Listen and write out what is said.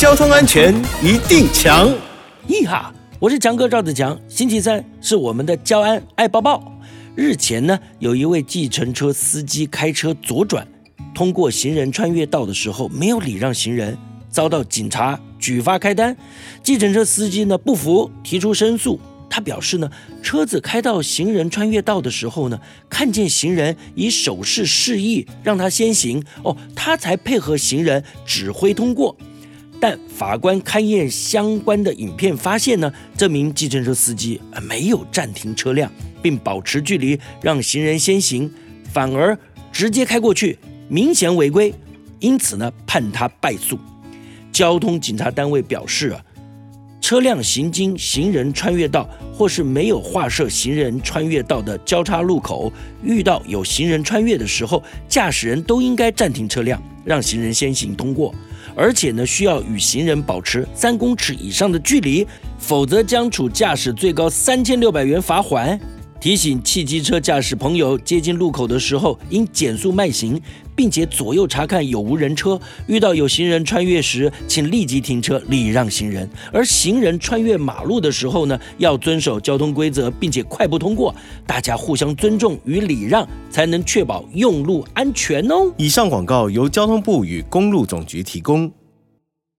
交通安全一定强。一哈，我是强哥赵子强。星期三是我们的交安爱抱抱。日前呢，有一位计程车司机开车左转，通过行人穿越道的时候没有礼让行人，遭到警察举发开单。计程车司机呢不服，提出申诉。他表示呢，车子开到行人穿越道的时候呢，看见行人以手势示意让他先行，哦，他才配合行人指挥通过。但法官勘验相关的影片发现呢，这名计程车司机没有暂停车辆，并保持距离让行人先行，反而直接开过去，明显违规，因此呢判他败诉。交通警察单位表示啊。车辆行经行人穿越道，或是没有划设行人穿越道的交叉路口，遇到有行人穿越的时候，驾驶人都应该暂停车辆，让行人先行通过，而且呢，需要与行人保持三公尺以上的距离，否则将处驾驶最高三千六百元罚款。提醒汽机车驾驶朋友，接近路口的时候应减速慢行，并且左右查看有无人车。遇到有行人穿越时，请立即停车礼让行人。而行人穿越马路的时候呢，要遵守交通规则，并且快步通过。大家互相尊重与礼让，才能确保用路安全哦。以上广告由交通部与公路总局提供。